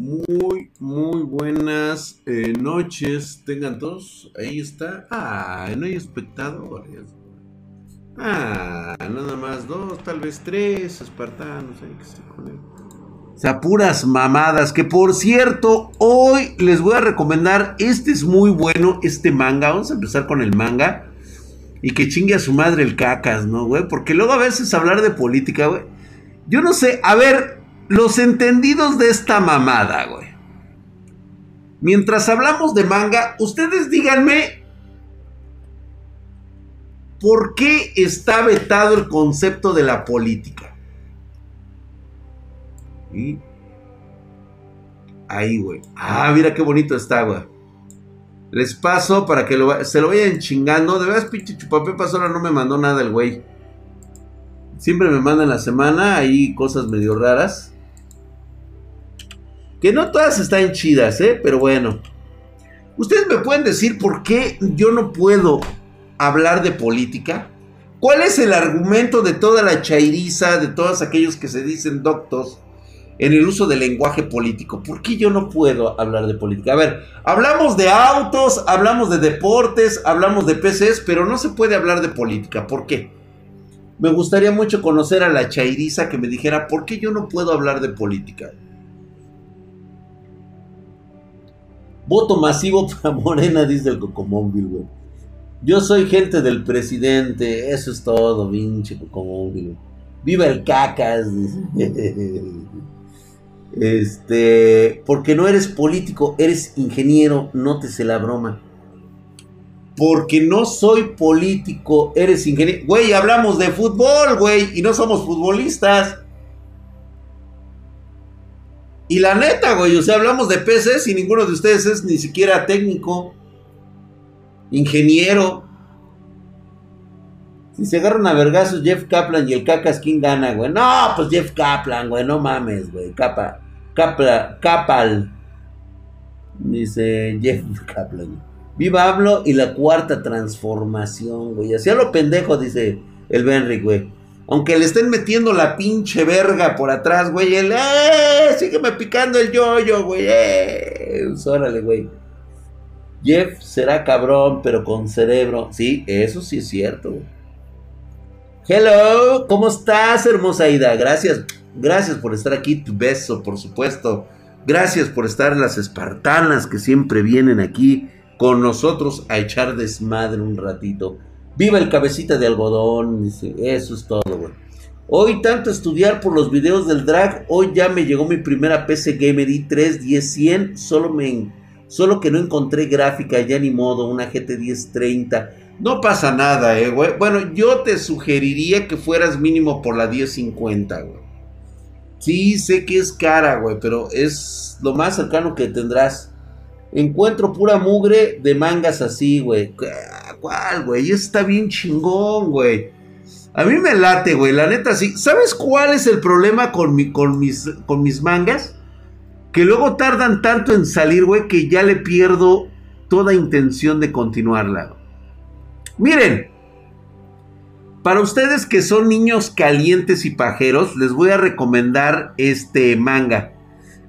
Muy, muy buenas eh, noches. Tengan todos. Ahí está. Ah, no hay espectadores. Ah, nada más dos, tal vez tres espartanos. Ahí que se O sea, puras mamadas. Que por cierto, hoy les voy a recomendar. Este es muy bueno, este manga. Vamos a empezar con el manga. Y que chingue a su madre el cacas, ¿no, güey? Porque luego a veces hablar de política, güey. Yo no sé, a ver, los entendidos de esta mamada, güey. Mientras hablamos de manga, ustedes díganme por qué está vetado el concepto de la política. Ahí, güey. Ah, mira qué bonito está, güey. Les paso para que se lo vayan chingando. De verdad, pinche chupapepas ahora no me mandó nada el güey. Siempre me manda en la semana ahí cosas medio raras. Que no todas están chidas, ¿eh? Pero bueno. ¿Ustedes me pueden decir por qué yo no puedo hablar de política? ¿Cuál es el argumento de toda la chairiza, de todos aquellos que se dicen doctos en el uso del lenguaje político? ¿Por qué yo no puedo hablar de política? A ver, hablamos de autos, hablamos de deportes, hablamos de PCs, pero no se puede hablar de política. ¿Por qué? Me gustaría mucho conocer a la chairiza que me dijera por qué yo no puedo hablar de política. Voto masivo para Morena, dice el Cocomóvil, güey. Yo soy gente del presidente, eso es todo, pinche Cocomóvil. Viva el cacas, Este, porque no eres político, eres ingeniero, nótese la broma. Porque no soy político, eres ingeniero. Güey, hablamos de fútbol, güey, y no somos futbolistas. Y la neta, güey, o sea, hablamos de peces y ninguno de ustedes es ni siquiera técnico, ingeniero. Si se agarran a vergazos Jeff Kaplan y el Cacas, ¿quién gana, güey? No, pues Jeff Kaplan, güey, no mames, güey. Capa, Capla, Capal. Dice Jeff Kaplan. Viva hablo y la cuarta transformación, güey. Así a lo pendejo, dice el Benry, güey. Aunque le estén metiendo la pinche verga por atrás, güey. ¡eh! Sígueme picando el yoyo, güey. ¡eh! Pues órale, güey. Jeff será cabrón, pero con cerebro. Sí, eso sí es cierto. Hello, ¿cómo estás, hermosa Ida? Gracias, gracias por estar aquí. Tu beso, por supuesto. Gracias por estar las espartanas que siempre vienen aquí con nosotros a echar desmadre un ratito. Viva el cabecita de algodón, eso es todo, güey. Hoy tanto estudiar por los videos del drag, hoy ya me llegó mi primera PC Gamer i3 10100, solo me solo que no encontré gráfica, ya ni modo, una GT 1030. No pasa nada, eh, güey. Bueno, yo te sugeriría que fueras mínimo por la 1050, güey. Sí, sé que es cara, güey, pero es lo más cercano que tendrás. Encuentro pura mugre de mangas así, güey. ¿Cuál, güey? Está bien chingón, güey. A mí me late, güey. La neta, sí. ¿Sabes cuál es el problema con, mi, con, mis, con mis mangas? Que luego tardan tanto en salir, güey, que ya le pierdo toda intención de continuarla. Miren. Para ustedes que son niños calientes y pajeros, les voy a recomendar este manga.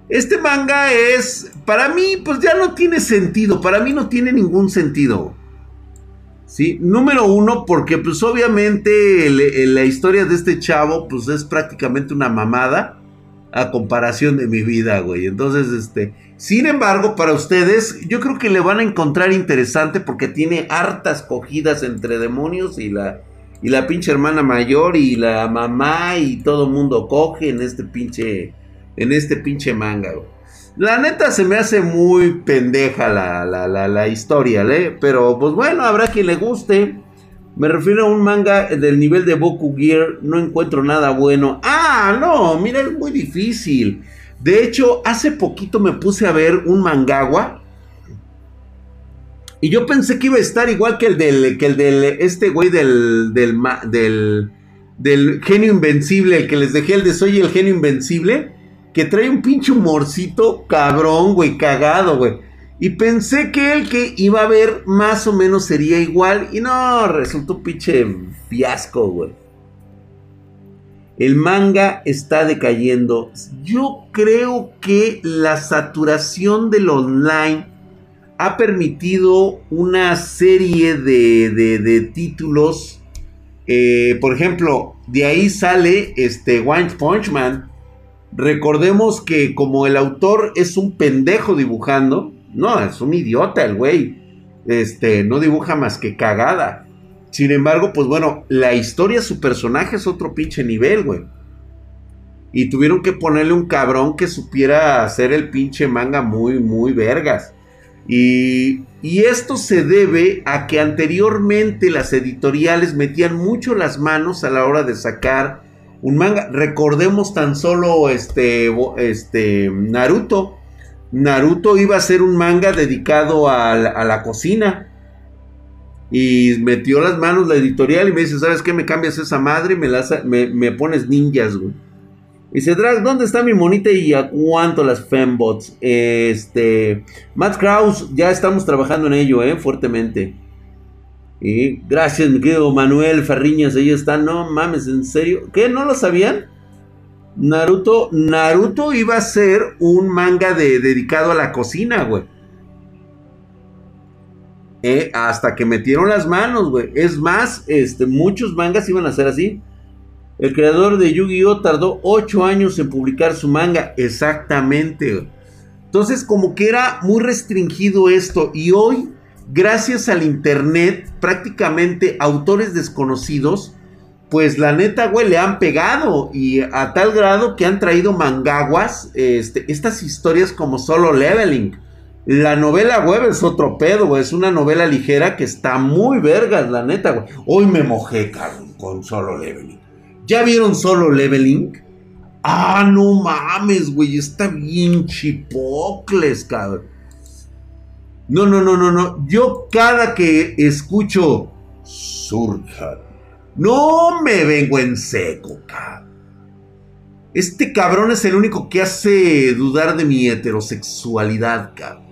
Este manga es, para mí, pues ya no tiene sentido. Para mí no tiene ningún sentido. ¿Sí? Número uno, porque pues obviamente la historia de este chavo pues es prácticamente una mamada a comparación de mi vida, güey. Entonces, este, sin embargo, para ustedes, yo creo que le van a encontrar interesante porque tiene hartas cogidas entre demonios y la, y la pinche hermana mayor y la mamá y todo mundo coge en este pinche, en este pinche manga, güey. La neta se me hace muy pendeja la, la, la, historia, ¿eh? Pero pues bueno, habrá quien le guste. Me refiero a un manga del nivel de Boku Gear. No encuentro nada bueno. Ah, no, mira, es muy difícil. De hecho, hace poquito me puse a ver un mangawa. Y yo pensé que iba a estar igual que el del, que el del, este güey del, del, del, del genio invencible, el que les dejé el de Soy el genio invencible que trae un pinche humorcito cabrón, güey, cagado, güey. Y pensé que el que iba a ver más o menos sería igual. Y no, resultó pinche fiasco, güey. El manga está decayendo. Yo creo que la saturación del online ha permitido una serie de, títulos. Eh, por ejemplo, de ahí sale este One Punch Man. Recordemos que como el autor es un pendejo dibujando, no, es un idiota el güey. Este, no dibuja más que cagada. Sin embargo, pues bueno, la historia, su personaje es otro pinche nivel, güey. Y tuvieron que ponerle un cabrón que supiera hacer el pinche manga muy, muy vergas. Y, y, esto se debe a que anteriormente las editoriales metían mucho las manos a la hora de sacar un manga. Recordemos tan solo este, este Naruto. Naruto iba a ser un manga dedicado a la cocina. Y metió las manos la editorial y me dice, ¿sabes qué? Me cambias esa madre y me, me, pones ninjas, güey. Y dice, Drag, ¿dónde está mi monita y a cuánto las fembots? Este, Matt Kraus, ya estamos trabajando en ello, eh, fuertemente. Y gracias, mi querido Manuel Farriñas, ahí está. No mames, ¿en serio? ¿Qué? ¿No lo sabían? Naruto, Naruto iba a ser un manga de, dedicado a la cocina, güey. Eh, hasta que metieron las manos, güey. Es más, este, muchos mangas iban a ser así. El creador de Yu-Gi-Oh tardó 8 años en publicar su manga. Exactamente. Entonces, como que era muy restringido esto. Y hoy, gracias al internet, prácticamente autores desconocidos, pues la neta, güey, le han pegado. Y a tal grado que han traído mangaguas, este, estas historias como solo leveling la novela web es otro pedo, güey. Es una novela ligera que está muy vergas, la neta, güey. Hoy me mojé, cabrón, con Solo Leveling. ¿Ya vieron Solo Leveling? Ah, no mames, güey. Está bien chipocles, cabrón. No, no, no, no, no. Yo cada que escucho Surja, no me vengo en seco, cabrón. Este cabrón es el único que hace dudar de mi heterosexualidad, cabrón.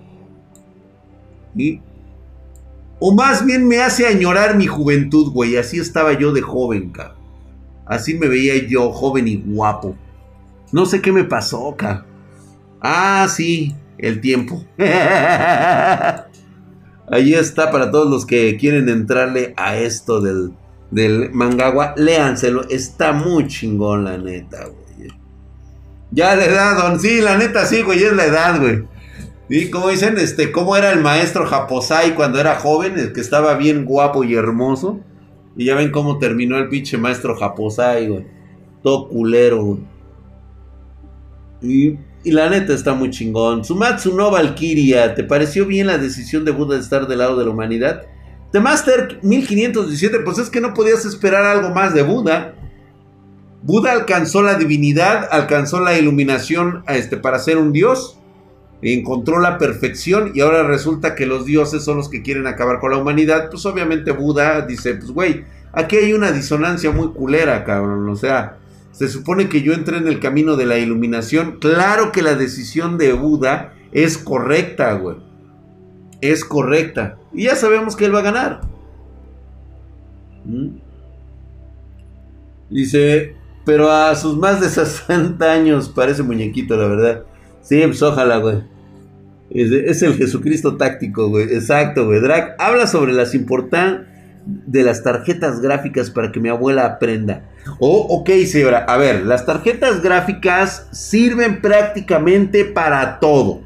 O más bien me hace añorar mi juventud, güey. Así estaba yo de joven, cabrón. Así me veía yo, joven y guapo. No sé qué me pasó, cabrón. Ah, sí, el tiempo. Ahí está para todos los que quieren entrarle a esto del, del Mangagua. Léanselo, está muy chingón, la neta, güey. Ya la edad, don. Sí, la neta, sí, güey, es la edad, güey. Y como dicen, este, cómo era el maestro Japosai cuando era joven, el que estaba bien guapo y hermoso. Y ya ven cómo terminó el pinche maestro Japosai, güey. Todo culero, güey. Y, y, la neta está muy chingón. Sumatsu no Valkyria, ¿te pareció bien la decisión de Buda de estar del lado de la humanidad? The Master 1517, pues es que no podías esperar algo más de Buda. Buda alcanzó la divinidad, alcanzó la iluminación este, para ser un dios encontró la perfección y ahora resulta que los dioses son los que quieren acabar con la humanidad, pues obviamente Buda dice, pues güey, aquí hay una disonancia muy culera, cabrón, o sea, se supone que yo entré en el camino de la iluminación, claro que la decisión de Buda es correcta, güey, es correcta, y ya sabemos que él va a ganar. ¿Mm? Dice, pero a sus más de 60 años parece muñequito, la verdad. Sí, pues ojalá, güey. Es, el Jesucristo táctico, güey. Exacto, güey. Drag habla sobre las importantes de las tarjetas gráficas para que mi abuela aprenda. Oh, ok, señora. A ver, las tarjetas gráficas sirven prácticamente para todo.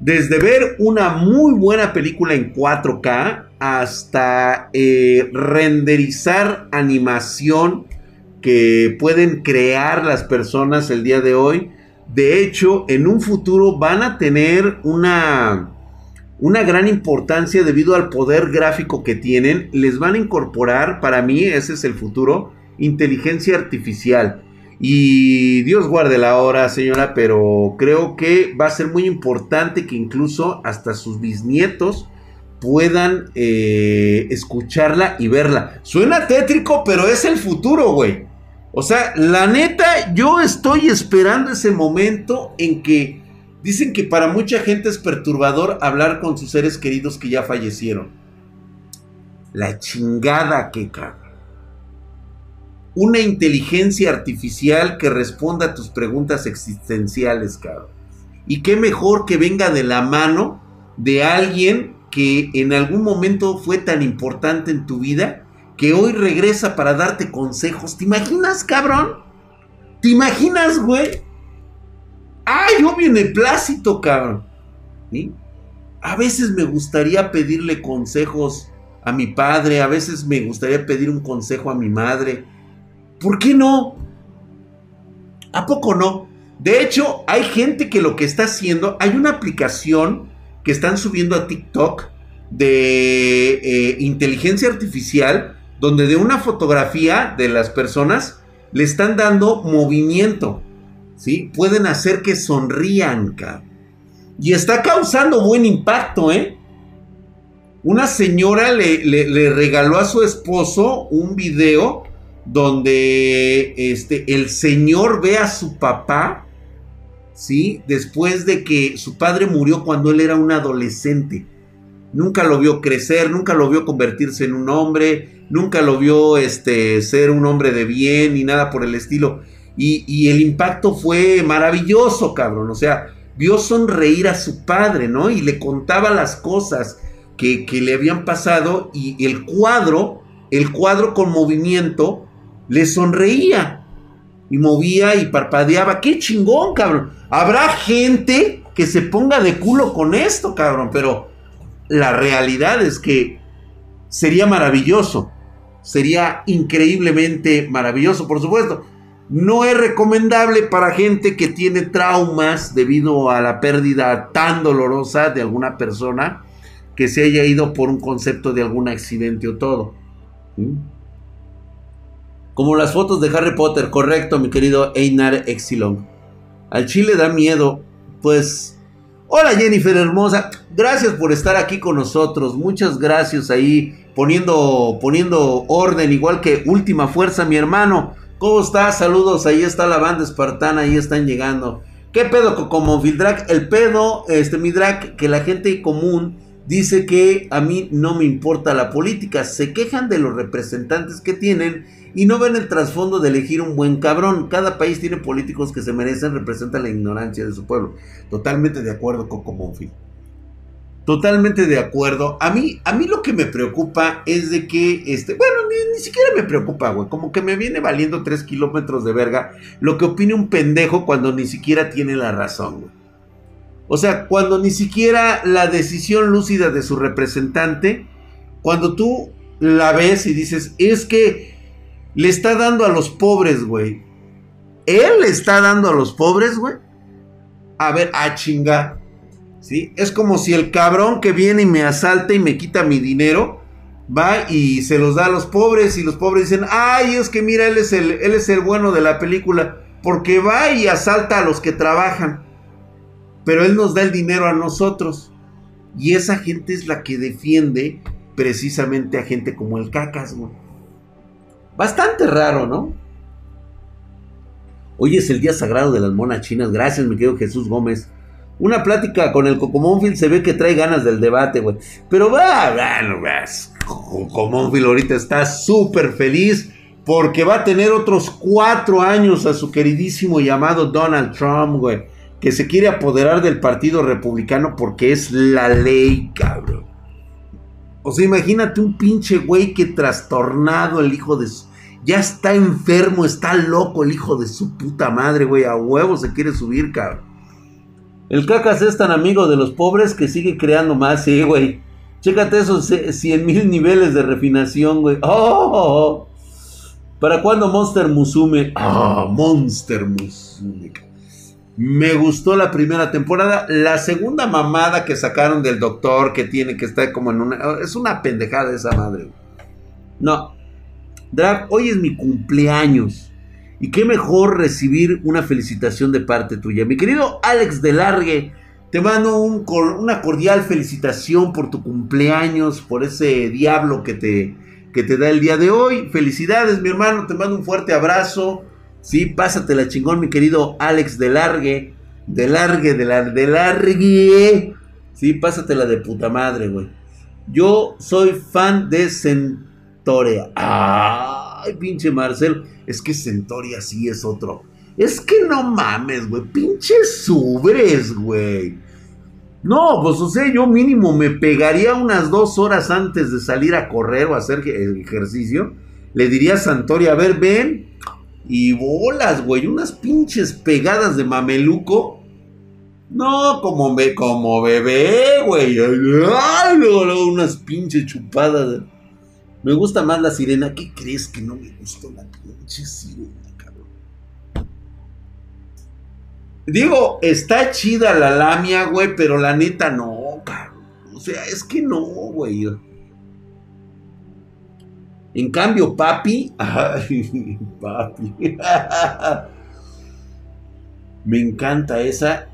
Desde ver una muy buena película en 4K hasta eh, renderizar animación que pueden crear las personas el día de hoy de hecho, en un futuro van a tener una, una gran importancia debido al poder gráfico que tienen. Les van a incorporar, para mí ese es el futuro, inteligencia artificial. Y Dios guarde la hora, señora, pero creo que va a ser muy importante que incluso hasta sus bisnietos puedan eh, escucharla y verla. Suena tétrico, pero es el futuro, güey. O sea, la neta, yo estoy esperando ese momento en que dicen que para mucha gente es perturbador hablar con sus seres queridos que ya fallecieron. La chingada que caga. una inteligencia artificial que responda a tus preguntas existenciales, cabrón. Y qué mejor que venga de la mano de alguien que en algún momento fue tan importante en tu vida que hoy regresa para darte consejos. ¿Te imaginas, cabrón? ¿Te imaginas, güey? ¡Ay, yo viene plácito, cabrón! A veces me gustaría pedirle consejos a mi padre, a veces me gustaría pedir un consejo a mi madre. ¿Por qué no? ¿A poco no? De hecho, hay gente que lo que está haciendo, hay una aplicación que están subiendo a TikTok de eh, inteligencia artificial, donde de una fotografía de las personas le están dando movimiento, ¿sí? Pueden hacer que sonrían, Y está causando buen impacto, ¿eh? Una señora le, le, regaló a su esposo un video donde este, el señor ve a su papá, ¿sí? Después de que su padre murió cuando él era un adolescente. Nunca lo vio crecer, nunca lo vio convertirse en un hombre, nunca lo vio este, ser un hombre de bien ni nada por el estilo. Y, el impacto fue maravilloso, cabrón. O sea, vio sonreír a su padre, ¿no? Y le contaba las cosas que, que le habían pasado y el cuadro, el cuadro con movimiento, le sonreía. Y movía y parpadeaba. ¡Qué chingón, cabrón! Habrá gente que se ponga de culo con esto, cabrón. Pero la realidad es que sería maravilloso. Sería increíblemente maravilloso, por supuesto. No es recomendable para gente que tiene traumas debido a la pérdida tan dolorosa de alguna persona que se haya ido por un concepto de algún accidente o todo. Como las fotos de Harry Potter, correcto, mi querido Einar Exilon. Al chile da miedo, pues Hola Jennifer hermosa, gracias por estar aquí con nosotros. Muchas gracias ahí poniendo poniendo orden igual que Última Fuerza, mi hermano. ¿Cómo estás? Saludos, ahí está la banda espartana, ahí están llegando. ¿Qué pedo como Vildrack? El pedo, este mi drag, que la gente común dice que a mí no me importa la política, se quejan de los representantes que tienen y no ven el trasfondo de elegir un buen cabrón. Cada país tiene políticos que se merecen, representan la ignorancia de su pueblo. Totalmente de acuerdo, Coco Monfil. Totalmente de acuerdo. A mí, a mí lo que me preocupa es de que, este, bueno, ni, siquiera me preocupa, güey. Como que me viene valiendo tres kilómetros de verga lo que opine un pendejo cuando ni siquiera tiene la razón, güey. O sea, cuando ni siquiera la decisión lúcida de su representante, cuando tú la ves y dices, es que le está dando a los pobres, güey. Él le está dando a los pobres, güey. A ver, a chingar. ¿Sí? Es como si el cabrón que viene y me asalta y me quita mi dinero, va y se los da a los pobres y los pobres dicen, ay, es que mira, él es el, él es el bueno de la película, porque va y asalta a los que trabajan, pero él nos da el dinero a nosotros. Y esa gente es la que defiende precisamente a gente como el cacas. Bastante raro, ¿no? Hoy es el día sagrado de las monas chinas. Gracias, mi querido Jesús Gómez. Una plática con el Cocomónfil se ve que trae ganas del debate, güey. Pero va, bueno, vas. Cocomónfil ahorita está súper feliz porque va a tener otros cuatro años a su queridísimo llamado Donald Trump, güey. Que se quiere apoderar del Partido Republicano porque es la ley, cabrón. O sea, imagínate un pinche güey que trastornado el hijo de su ya está enfermo, está loco el hijo de su puta madre, güey. A huevo se quiere subir, cabrón. El cacas es tan amigo de los pobres que sigue creando más, sí, güey. Chécate esos 100 mil niveles de refinación, güey. ¡Oh! ¿Para cuándo Monster Musume? ¡Ah! Monster Musume. Me gustó la primera temporada. La segunda mamada que sacaron del doctor que tiene que estar como en una. Es una pendejada esa madre. No, Drag, hoy es mi cumpleaños. Y qué mejor recibir una felicitación de parte tuya. Mi querido Alex de Largue, te mando una cordial felicitación por tu cumpleaños, por ese diablo que te, que te da el día de hoy. Felicidades, mi hermano, te mando un fuerte abrazo. Sí, pásatela chingón, mi querido Alex de Largue. De Largue, de, la, de Largue. Sí, pásatela de puta madre, güey. Yo soy fan de Centaurea. Ah. Ay, pinche Marcel. Es que Centauri así es otro. Es que no mames, güey. Pinche subres, güey. No, pues o sea, yo mínimo me pegaría unas dos horas antes de salir a correr o hacer ejercicio. Le diría a Santori, a ver, ven. Y bolas, güey. Unas pinches pegadas de mameluco. No, como, me, como bebé, güey. Ay, luego, unas pinches chupadas. Me gusta más la sirena. ¿Qué crees que no me gustó la pinche sirena, cabrón? Digo, está chida la lamia, güey, pero la neta no, cabrón. O sea, es que no, güey. En cambio, papi. Ay, papi. me encanta esa.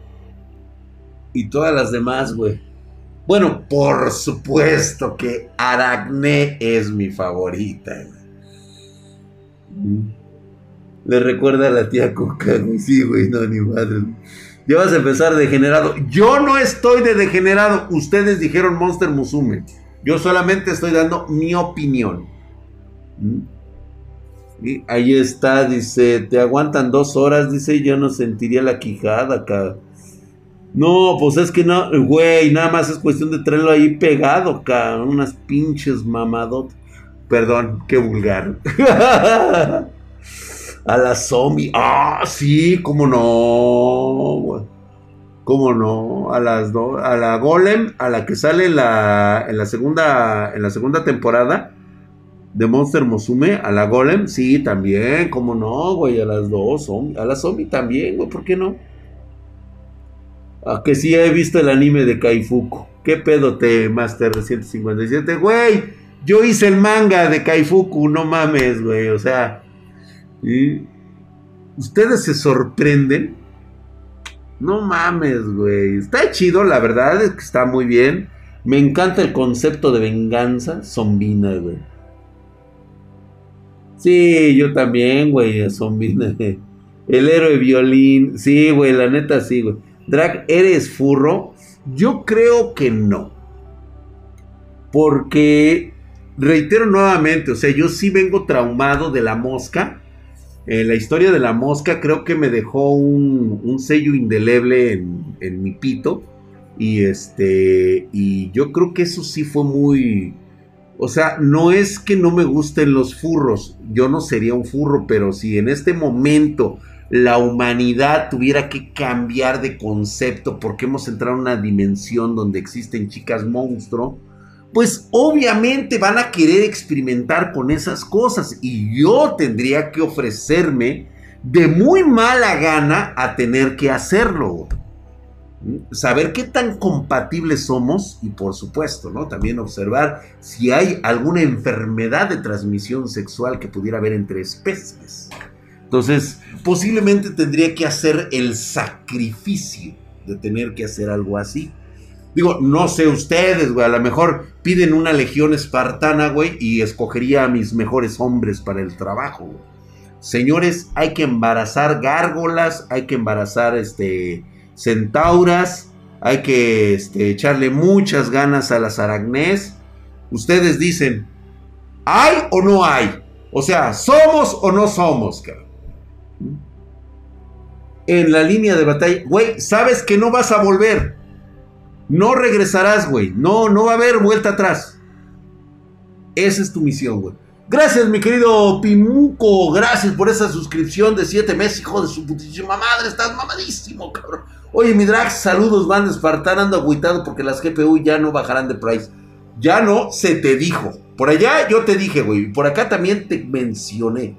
Y todas las demás, güey. Bueno, por supuesto que Aracne es mi favorita. Mm. Le recuerda a la tía Coca, Sí, güey, no, ni madre. Ya vas a empezar degenerado. Yo no estoy de degenerado. Ustedes dijeron Monster Musume. Yo solamente estoy dando mi opinión. Mm. Y ahí está, dice, te aguantan dos horas, dice, yo no sentiría la quijada acá. No, pues es que no, güey, nada más es cuestión de traerlo ahí pegado, cabrón. Unas pinches mamadotas. Perdón, qué vulgar. a la zombie. Ah, sí, cómo no, güey. ¿Cómo no? A las dos, a la Golem, a la que sale la, en la segunda, en la segunda temporada de Monster Mosume, a la Golem, sí, también, cómo no, güey, a las dos, a la zombie también, güey, ¿por qué no? Que sí he visto el anime de Kaifuku. ¿Qué pedo te, Master 157? Güey, yo hice el manga de Kaifuku, no mames, güey. O sea, ustedes se sorprenden. No mames, güey. Está chido, la verdad es que está muy bien. Me encanta el concepto de venganza zombina, güey. Sí, yo también, güey, zombina. El héroe violín. Sí, güey, la neta sí, güey. Drag, ¿eres furro? Yo creo que no. Porque, reitero nuevamente, o sea, yo sí vengo traumado de la mosca. Eh, la historia de la mosca creo que me dejó un, sello indeleble en, en, mi pito. Y este, y yo creo que eso sí fue muy... O sea, no es que no me gusten los furros. Yo no sería un furro, pero si en este momento la humanidad tuviera que cambiar de concepto porque hemos entrado en una dimensión donde existen chicas monstruo, pues obviamente van a querer experimentar con esas cosas y yo tendría que ofrecerme de muy mala gana a tener que hacerlo. Saber qué tan compatibles somos y por supuesto, ¿no? También observar si hay alguna enfermedad de transmisión sexual que pudiera haber entre especies. Entonces, posiblemente tendría que hacer el sacrificio de tener que hacer algo así. Digo, no sé ustedes, güey, a lo mejor piden una legión espartana, güey, y escogería a mis mejores hombres para el trabajo. Señores, hay que embarazar gárgolas, hay que embarazar este centauras, hay que este, echarle muchas ganas a las aragnés. Ustedes dicen, ¿hay o no hay? O sea, ¿somos o no somos, cabrón? En la línea de batalla, güey, sabes que no vas a volver. No regresarás, güey. No, no va a haber vuelta atrás. Esa es tu misión, güey. Gracias, mi querido Pimuco. Gracias por esa suscripción de 7 meses, hijo de su putísima madre. Estás mamadísimo, cabrón. Oye, mi drag, saludos, van Espartán. Ando agüitado porque las GPU ya no bajarán de price. Ya no se te dijo. Por allá yo te dije, güey. Por acá también te mencioné.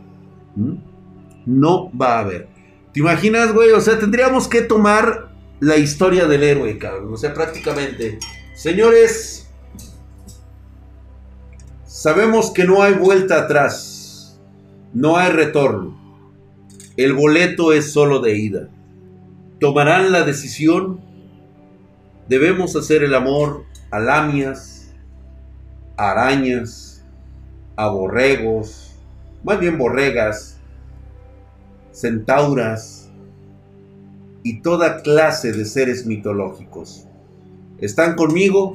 ¿Mm? No va a haber. ¿Te imaginas, güey? O sea, tendríamos que tomar la historia del héroe, cabrón. O sea, prácticamente. Señores, sabemos que no hay vuelta atrás. No hay retorno. El boleto es solo de ida. Tomarán la decisión. Debemos hacer el amor a lamias, a arañas, a borregos, más bien borregas, centauras y toda clase de seres mitológicos. ¿Están conmigo?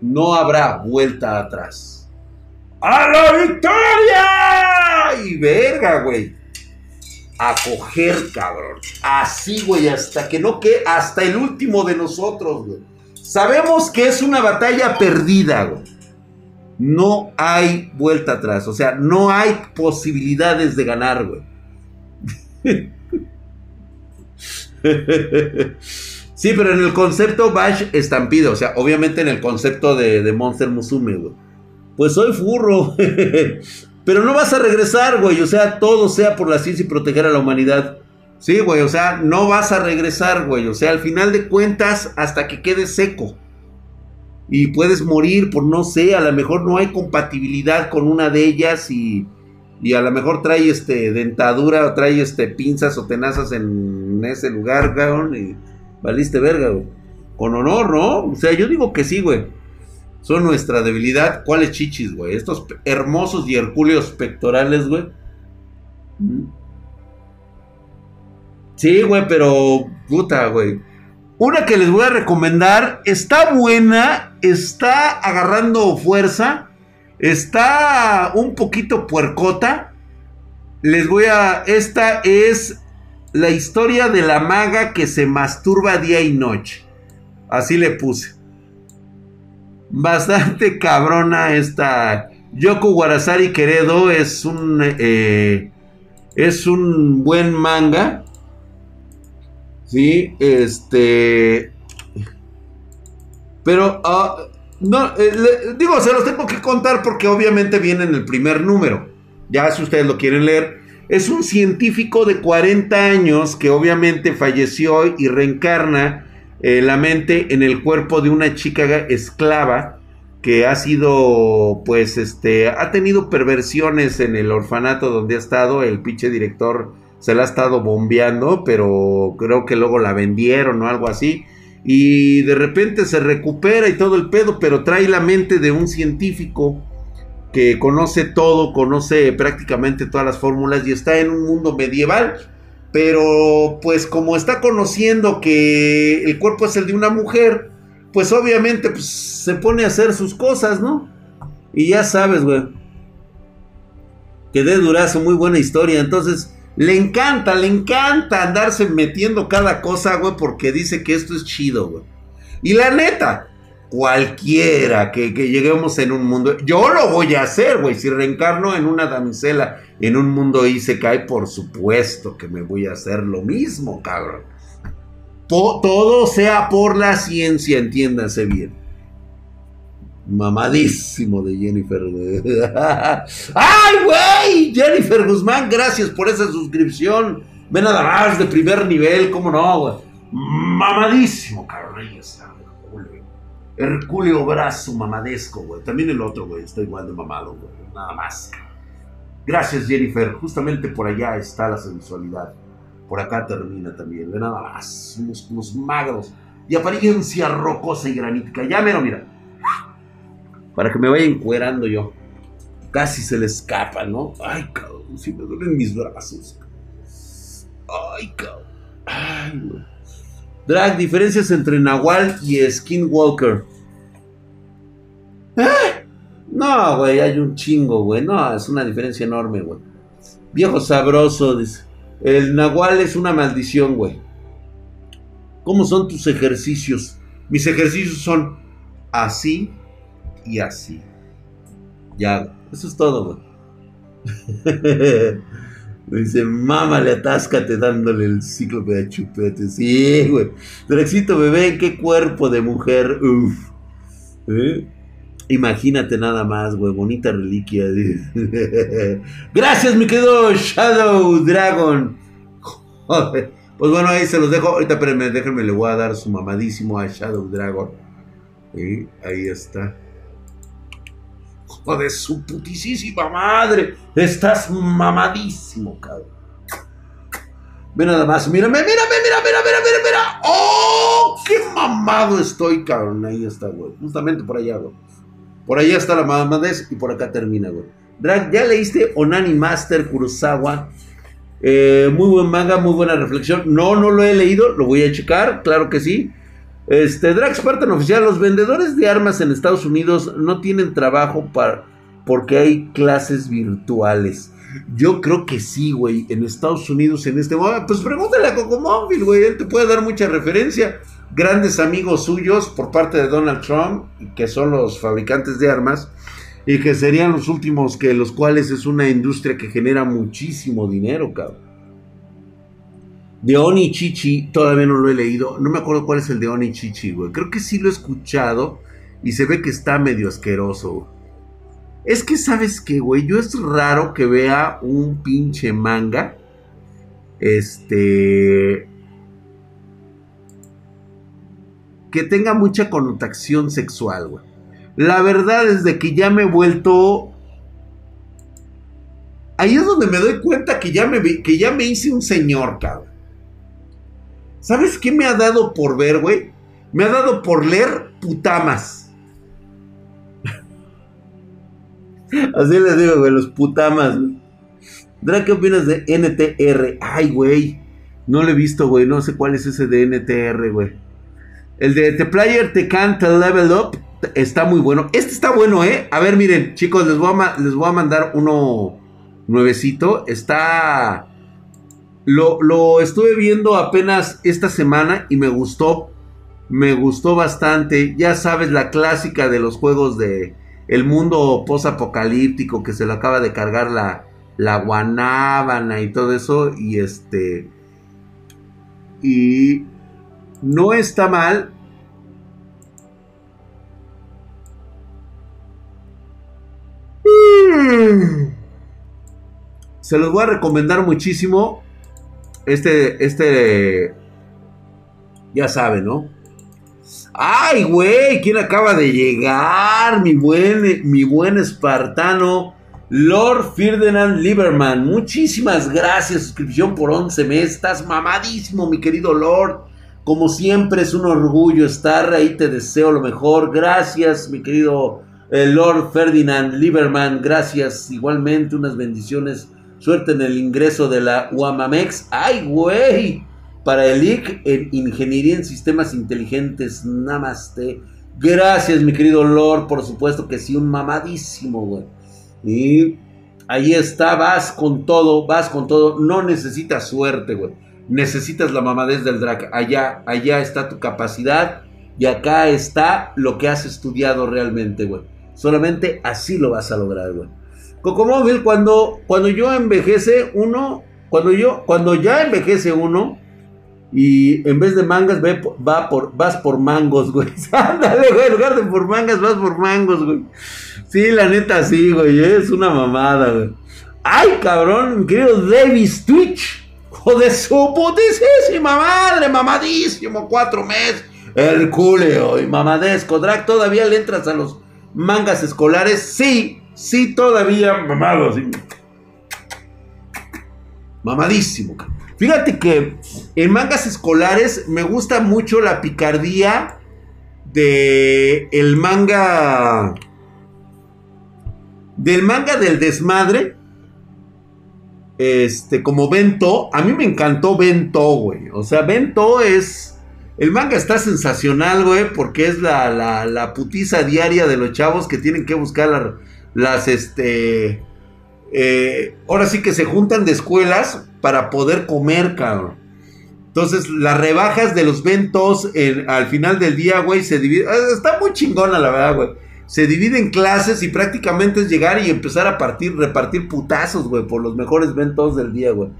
No habrá vuelta atrás. ¡A la victoria! Y verga, güey. A coger, cabrón. Así, güey, hasta que no quede, hasta el último de nosotros, güey. Sabemos que es una batalla perdida, güey. No hay vuelta atrás, o sea, no hay posibilidades de ganar, güey. sí, pero en el concepto Bash estampido, o sea, obviamente en el concepto de, de Monster Musume, güey pues soy furro. Pero no vas a regresar, güey. O sea, todo sea por la ciencia y proteger a la humanidad. Sí, güey. O sea, no vas a regresar, güey. O sea, al final de cuentas, hasta que quedes seco. Y puedes morir por no sé, a lo mejor no hay compatibilidad con una de ellas y, y a lo mejor trae este dentadura o trae este pinzas o tenazas en ese lugar, güey. Y valiste verga. Con honor, ¿no? O sea, yo digo que sí, güey son nuestra debilidad. ¿Cuáles chichis, güey? Estos hermosos y hercúleos pectorales, güey. Mm. Sí, güey, pero puta, güey. Una que les voy a recomendar, está buena, está agarrando fuerza, está un poquito puercota. Les voy a... Esta es la historia de la maga que se masturba día y noche. Así le puse bastante cabrona esta. Yoko Warasari Queredo es un. Eh, es un buen manga. Sí, este. Pero. Ah, no, eh, digo, se los tengo que contar porque obviamente viene en el primer número. Ya si ustedes lo quieren leer. Es un científico de 40 años que obviamente falleció y reencarna eh, la mente en el cuerpo de una chica esclava que ha sido, pues, este, ha tenido perversiones en el orfanato donde ha estado, el pinche director se la ha estado bombeando, pero creo que luego la vendieron o algo así, y de repente se recupera y todo el pedo, pero trae la mente de un científico que conoce todo, conoce prácticamente todas las fórmulas y está en un mundo medieval pero pues como está conociendo que el cuerpo es el de una mujer, pues obviamente pues, se pone a hacer sus cosas, ¿no? Y ya sabes, güey. Que de durazo, muy buena historia. Entonces, le encanta, le encanta andarse metiendo cada cosa, güey, porque dice que esto es chido, güey. Y la neta, cualquiera que, lleguemos en un mundo. Yo lo voy a hacer, güey. Si reencarno en una damisela en un mundo cae por supuesto que me voy a hacer lo mismo, cabrón. todo sea por la ciencia, entiéndase bien. Mamadísimo de Jennifer. ¡Ay, güey! Jennifer Guzmán, gracias por esa suscripción. Ve nada más de primer nivel, ¿cómo no, güey? Mamadísimo. Ahí está. Herculeo brazo mamadesco, güey. También el otro, güey, está igual de mamado, güey. Nada más. Gracias, Jennifer. Justamente por allá está la sensualidad. Por acá termina también. De nada más. Músculos magros. Y apariencia rocosa y granítica. Ya mero, mira. Para que me vaya encuerando yo. Casi se le escapa, ¿no? Ay, cabrón. Si me duelen mis brazos. Ay, cabrón. Ay, güey. Drag, diferencias entre Nahual y Skinwalker. ¿Eh? No, güey, hay un chingo, güey. No, es una diferencia enorme, güey. Viejo sabroso, dice. El Nahual es una maldición, güey. ¿Cómo son tus ejercicios? Mis ejercicios son así y así. Ya, eso es todo, güey. dice, mámale, atáscate dándole el ciclo de chupete. Sí, güey. Drexito bebé, qué cuerpo de mujer. Uf. ¿Eh? Imagínate nada más, güey. Bonita reliquia. Gracias, mi querido Shadow Dragon. Pues bueno, ahí se los dejo. Ahorita, espérenme, déjenme, le voy a dar su mamadísimo a Shadow Dragon. Ahí está de su putisísima madre. Estás mamadísimo, cabrón. Ve nada más, mírame, mírame, mira, mira, mira, mira, mira. ¡Oh! ¡Qué mamado estoy, cabrón! Ahí está, güey. Justamente por allá, güey. Por allá está la mamadez y por acá termina, güey. Drag, ¿ya leíste Onani Master Kurosawa? Eh, muy buen manga, muy buena reflexión. No, no lo he leído, lo voy a checar, claro que sí. Este, Drag Spartan oficial, los vendedores de armas en Estados Unidos no tienen trabajo para, porque hay clases virtuales. Yo creo que sí, güey. En Estados Unidos en este momento. Pues pregúntale a Cocomóvil, güey. Él te puede dar mucha referencia. Grandes amigos suyos por parte de Donald Trump, que son los fabricantes de armas. Y que serían los últimos que los cuales es una industria que genera muchísimo dinero, cabrón. De Oni Chichi, todavía no lo he leído. No me acuerdo cuál es el de Oni Chichi, güey. Creo que sí lo he escuchado. Y se ve que está medio asqueroso. Es que, ¿sabes qué, güey? Yo es raro que vea un pinche manga. Este. Que tenga mucha connotación sexual, güey. La verdad es de que ya me he vuelto. Ahí es donde me doy cuenta que ya me, que ya me hice un señor, cabrón. ¿Sabes qué me ha dado por ver, güey? Me ha dado por leer putamas. Así les digo, güey, los putamas. Dra, ¿qué opinas de NTR? Ay, güey. No lo he visto, güey. No sé cuál es ese de NTR, güey. El de The Player Te Can't Level Up está muy bueno. Este está bueno, ¿eh? A ver, miren, chicos, les voy a, les voy a mandar uno nuevecito. Está... Lo, lo estuve viendo apenas esta semana y me gustó. Me gustó bastante. Ya sabes, la clásica de los juegos de el mundo post-apocalíptico que se lo acaba de cargar la, la guanábana y todo eso. Y este. Y no está mal. Se los voy a recomendar muchísimo. Este, este, ya saben, ¿no? Ay, güey, ¿quién acaba de llegar? Mi buen, mi buen espartano, Lord Ferdinand Lieberman. Muchísimas gracias, suscripción por 11 meses. Estás mamadísimo, mi querido Lord. Como siempre es un orgullo estar ahí, te deseo lo mejor. Gracias, mi querido eh, Lord Ferdinand Lieberman. Gracias, igualmente, unas bendiciones. Suerte en el ingreso de la UAMAMEX. Ay, güey para el IC en Ingeniería en Sistemas Inteligentes. Namaste. Gracias, mi querido Lord. Por supuesto que sí, un mamadísimo, güey. Y ahí está, vas con todo, vas con todo. No necesitas suerte, güey. Necesitas la mamadez del drag. Allá, allá está tu capacidad. Y acá está lo que has estudiado realmente, güey. Solamente así lo vas a lograr, güey. Cocomóvil, cuando, cuando yo envejece uno, cuando yo, cuando ya envejece uno, y en vez de mangas, ve, va por, vas por mangos, güey. Ándale, güey. En lugar de por mangas, vas por mangos, güey. Sí, la neta, sí, güey. Es una mamada, güey. Ay, cabrón, querido Davis Twitch. Joder, su putísima madre, mamadísimo, cuatro meses. El culeo y mamadesco. Drag, ¿todavía le entras a los mangas escolares? Sí, sí, todavía mamado, sí. Mamadísimo. Fíjate que en mangas escolares me gusta mucho la picardía de el manga del manga del desmadre. Este, como Bento, a mí me encantó Bento, güey. O sea, Bento es. El manga está sensacional, güey, porque es la, la, la, putiza diaria de los chavos que tienen que buscar las, este. Eh, ahora sí que se juntan de escuelas para poder comer, cabrón. Entonces, las rebajas de los ventos al final del día, güey, se dividen. Ah, está muy chingona, la verdad, güey. Se divide en clases y prácticamente es llegar y empezar a partir, repartir putazos, güey, por los mejores ventos del día, güey.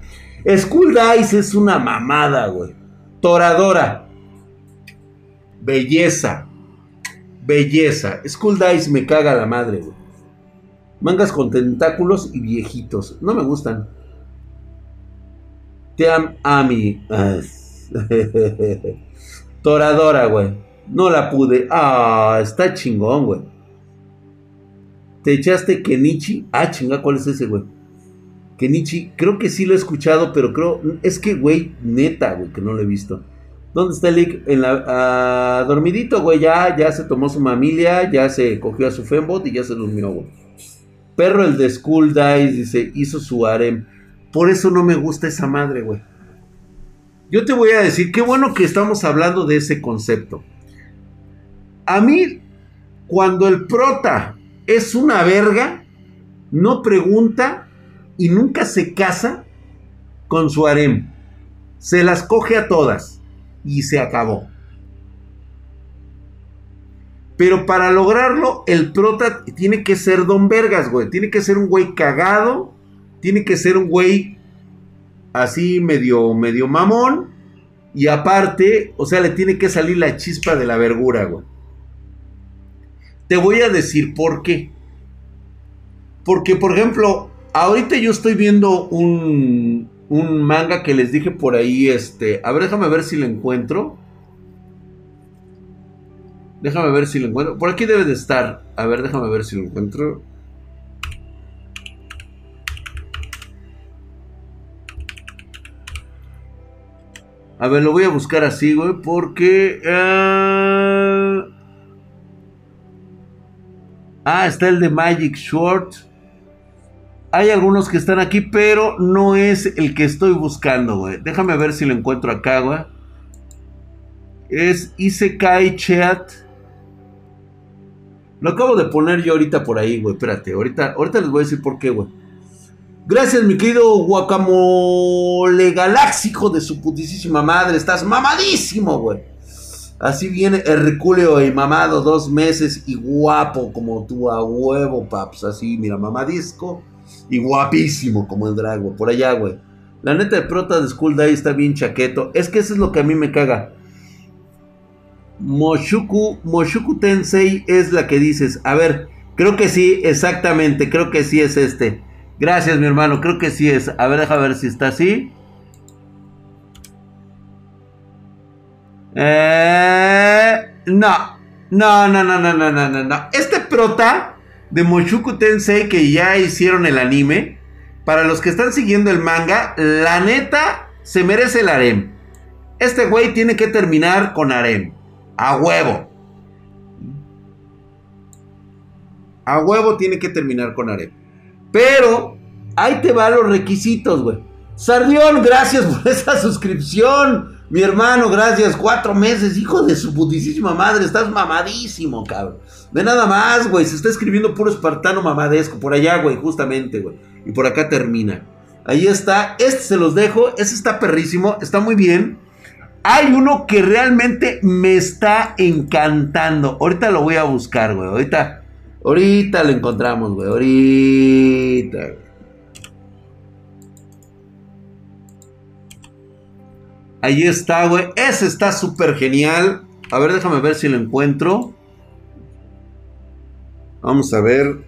School Dice es una mamada, güey. Toradora. Belleza. Belleza. School Dice me caga la madre, güey. Mangas con tentáculos y viejitos. No me gustan. Te am Ami. Toradora, güey. No la pude. Ah, está chingón, güey. ¿Te echaste Kenichi? Ah, chinga, ¿cuál es ese, güey? Kenichi, creo que sí lo he escuchado, pero creo. Es que, güey, neta, güey, que no lo he visto. ¿Dónde está el? En la. Ah, dormidito, güey, ya, ya se tomó su familia, ya se cogió a su fembot y ya se durmió, güey. Perro el de School Dice, hizo su harem. Por eso no me gusta esa madre, güey. Yo te voy a decir, qué bueno que estamos hablando de ese concepto. A mí, cuando el prota es una verga, no pregunta y nunca se casa con su harem. Se las coge a todas y se acabó. Pero para lograrlo, el prota tiene que ser Don Vergas, güey. Tiene que ser un güey cagado. Tiene que ser un güey así medio, medio mamón. Y aparte, o sea, le tiene que salir la chispa de la vergura, güey. Te voy a decir por qué. Porque, por ejemplo, ahorita yo estoy viendo un, un manga que les dije por ahí, este... A ver, déjame ver si lo encuentro. Déjame ver si lo encuentro. Por aquí debe de estar. A ver, déjame ver si lo encuentro. A ver, lo voy a buscar así, güey, porque... Eh, ah, está el de Magic Short. Hay algunos que están aquí, pero no es el que estoy buscando, güey. Déjame ver si lo encuentro acá, güey. Es Isekai Chat. Lo acabo de poner yo ahorita por ahí, güey. Espérate, ahorita, ahorita les voy a decir por qué, güey. Gracias, mi querido guacamole galáxico de su putísima madre. Estás mamadísimo, güey. Así viene Herculeo y mamado dos meses y guapo como tú a huevo, paps. Así, mira, mamadisco y guapísimo como el drag, Por allá, güey. La neta, el prota de School Day está bien chaqueto. Es que eso es lo que a mí me caga. Moshuku, Tensei es la que dices. A ver, creo que sí, exactamente, creo que sí es este. Gracias, mi hermano, creo que sí es. A ver, déjame ver si está así. Eh, no, no, no, no, no, no, no, no, no. Este prota de Moshuku Tensei que ya hicieron el anime, para los que están siguiendo el manga, la neta se merece el harem. Este güey tiene que terminar con harem. A huevo. A huevo tiene que terminar con Arep. Pero ahí te van los requisitos, güey. Sardión, gracias por esa suscripción. Mi hermano, gracias. Cuatro meses, hijo de su putísima madre. Estás mamadísimo, cabrón. Ve nada más, güey. Se está escribiendo puro espartano mamadesco. Por allá, güey, justamente, güey. Y por acá termina. Ahí está. Este se los dejo. Este está perrísimo. Está muy bien. Hay uno que realmente me está encantando. Ahorita lo voy a buscar, güey. Ahorita, ahorita lo encontramos, güey. Ahorita. Ahí está, güey. Ese está súper genial. A ver, déjame ver si lo encuentro. Vamos a ver.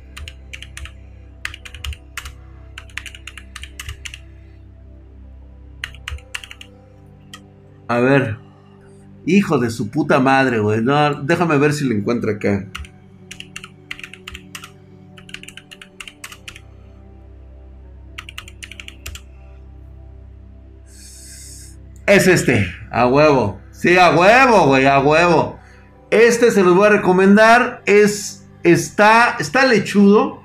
A ver. Hijo de su puta madre, güey. No, déjame ver si lo encuentro acá. Es este, a huevo. Sí, a huevo, güey, a huevo. Este se los voy a recomendar. Es, está, está lechudo.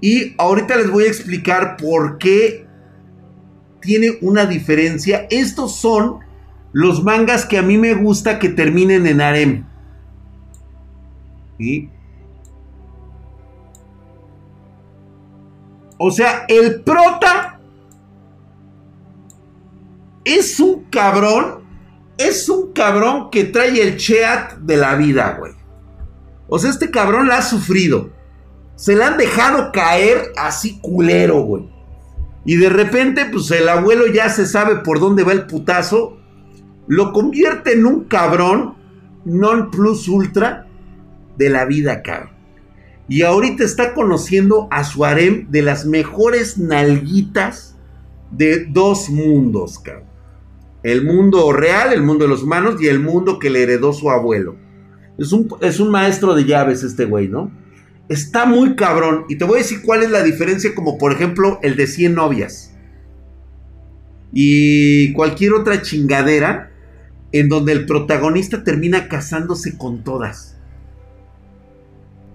Y ahorita les voy a explicar por qué tiene una diferencia. Estos son los mangas que a mí me gusta que terminen en harem. O sea, el prota es un cabrón. Es un cabrón que trae el chat de la vida, güey. O sea, este cabrón la ha sufrido. Se le han dejado caer así culero, güey. Y de repente, pues el abuelo ya se sabe por dónde va el putazo lo convierte en un cabrón non plus ultra de la vida, cabrón. Y ahorita está conociendo a su harem de las mejores nalguitas de dos mundos, cabrón. El mundo real, el mundo de los humanos y el mundo que le heredó su abuelo. Es un, es un maestro de llaves este güey, ¿no? Está muy cabrón. Y te voy a decir cuál es la diferencia, como por ejemplo el de 100 novias. Y cualquier otra chingadera en donde el protagonista termina casándose con todas.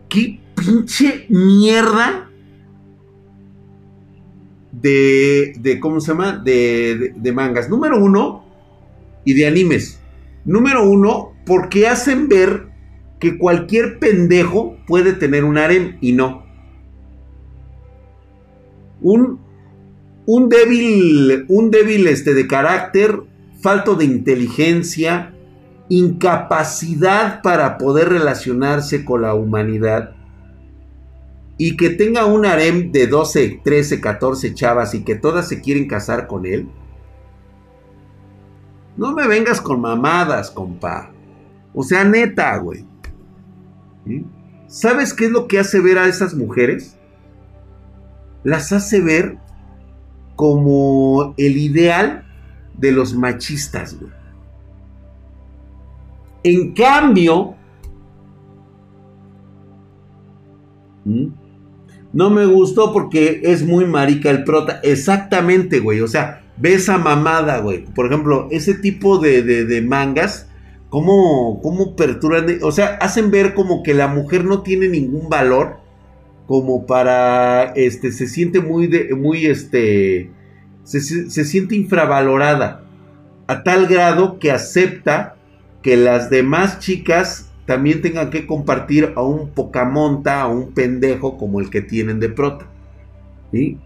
¿Qué pinche mierda de, de ¿cómo se llama? De, de, mangas. Número uno, y de animes. Número uno, porque hacen ver que cualquier pendejo puede tener un harem y no. un, un débil, un débil este, de carácter, falto de inteligencia, incapacidad para poder relacionarse con la humanidad y que tenga un harem de 12, 13, 14 chavas y que todas se quieren casar con él. No me vengas con mamadas, compa. O sea, neta, güey. ¿Sabes qué es lo que hace ver a esas mujeres? Las hace ver como el ideal de los machistas, güey. En cambio, no me gustó porque es muy marica el prota. Exactamente, güey. O sea, ve esa mamada, güey. Por ejemplo, ese tipo de, de, mangas, ¿cómo, ¿cómo perturban? O sea, hacen ver como que la mujer no tiene ningún valor. Como para, este, se siente muy, de, muy, este, se, siente infravalorada. A tal grado que acepta que las demás chicas también tengan que compartir a un pocamonta, a un pendejo como el que tienen de prota.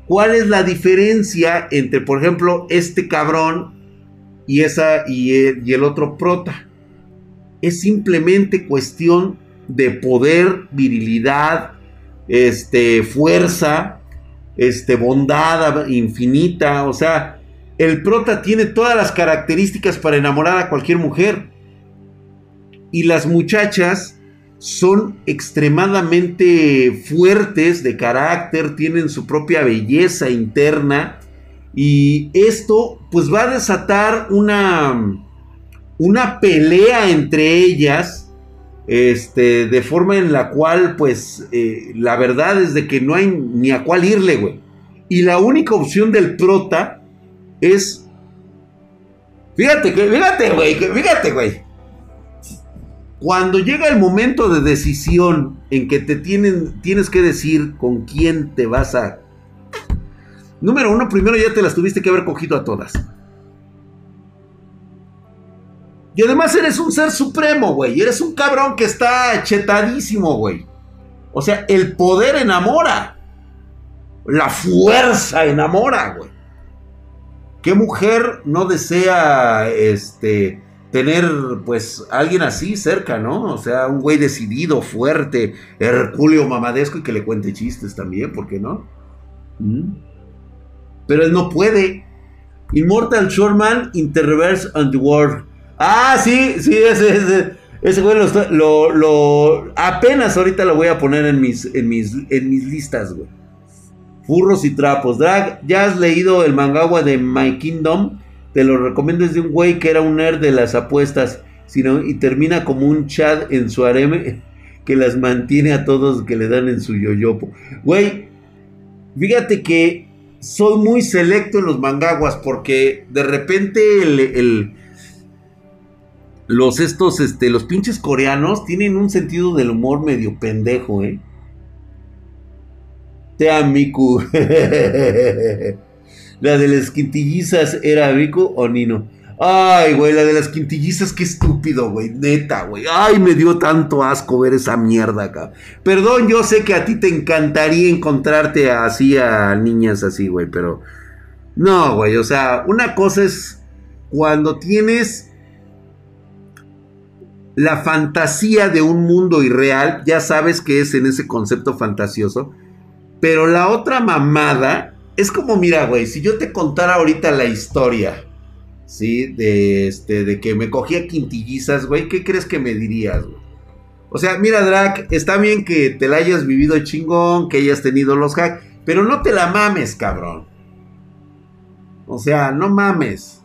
¿Cuál es la diferencia entre, por ejemplo, este cabrón y, esa, y el, y el otro prota? Es simplemente cuestión de poder, virilidad, este, fuerza, este, bondad infinita. O sea, el prota tiene todas las características para enamorar a cualquier mujer. Y las muchachas son extremadamente fuertes de carácter, tienen su propia belleza interna. Y esto pues va a desatar una, una pelea entre ellas. Este, de forma en la cual, pues, eh, la verdad es de que no hay ni a cuál irle, güey. Y la única opción del prota es. Fíjate, fíjate, güey, fíjate, güey. Cuando llega el momento de decisión en que te tienen, tienes que decir con quién te vas a... Número uno, primero ya te las tuviste que haber cogido a todas. Y además eres un ser supremo, güey. Eres un cabrón que está chetadísimo, güey. O sea, el poder enamora. La fuerza enamora, güey. ¿Qué mujer no desea este tener pues alguien así cerca, ¿no? O sea, un güey decidido, fuerte, hercúleo mamadesco y que le cuente chistes también, ¿por qué no? ¿Mm? Pero él no puede. Immortal Shoreman Interverse on the World. Ah, sí, sí, ese, ese, ese güey lo, lo, apenas ahorita lo voy a poner en mis, en mis, en mis listas, güey. Furros y trapos. Drag, ¿ya has leído el mangagua de My Kingdom? Te lo recomiendo es de un güey que era un nerd de las apuestas. Sino, y termina como un chat en su harem que las mantiene a todos que le dan en su yoyopo. Güey, fíjate que soy muy selecto en los mangaguas porque de repente el, los estos, este, los pinches coreanos tienen un sentido del humor medio pendejo, ¿eh? Te amigo. La de las quintillizas era Vico o Nino. Ay, güey, la de las quintillizas, qué estúpido, güey. Neta, güey. Ay, me dio tanto asco ver esa mierda acá. Perdón, yo sé que a ti te encantaría encontrarte así a niñas así, güey, pero. No, güey, o sea, una cosa es cuando tienes la fantasía de un mundo irreal, ya sabes que es en ese concepto fantasioso. Pero la otra mamada es como, mira, güey, si yo te contara ahorita la historia, ¿sí? De, este, de que me cogía quintillizas, güey, ¿qué crees que me dirías? O sea, mira, Drac, está bien que te la hayas vivido chingón, que hayas tenido los hacks, pero no te la mames, cabrón. O sea, no mames.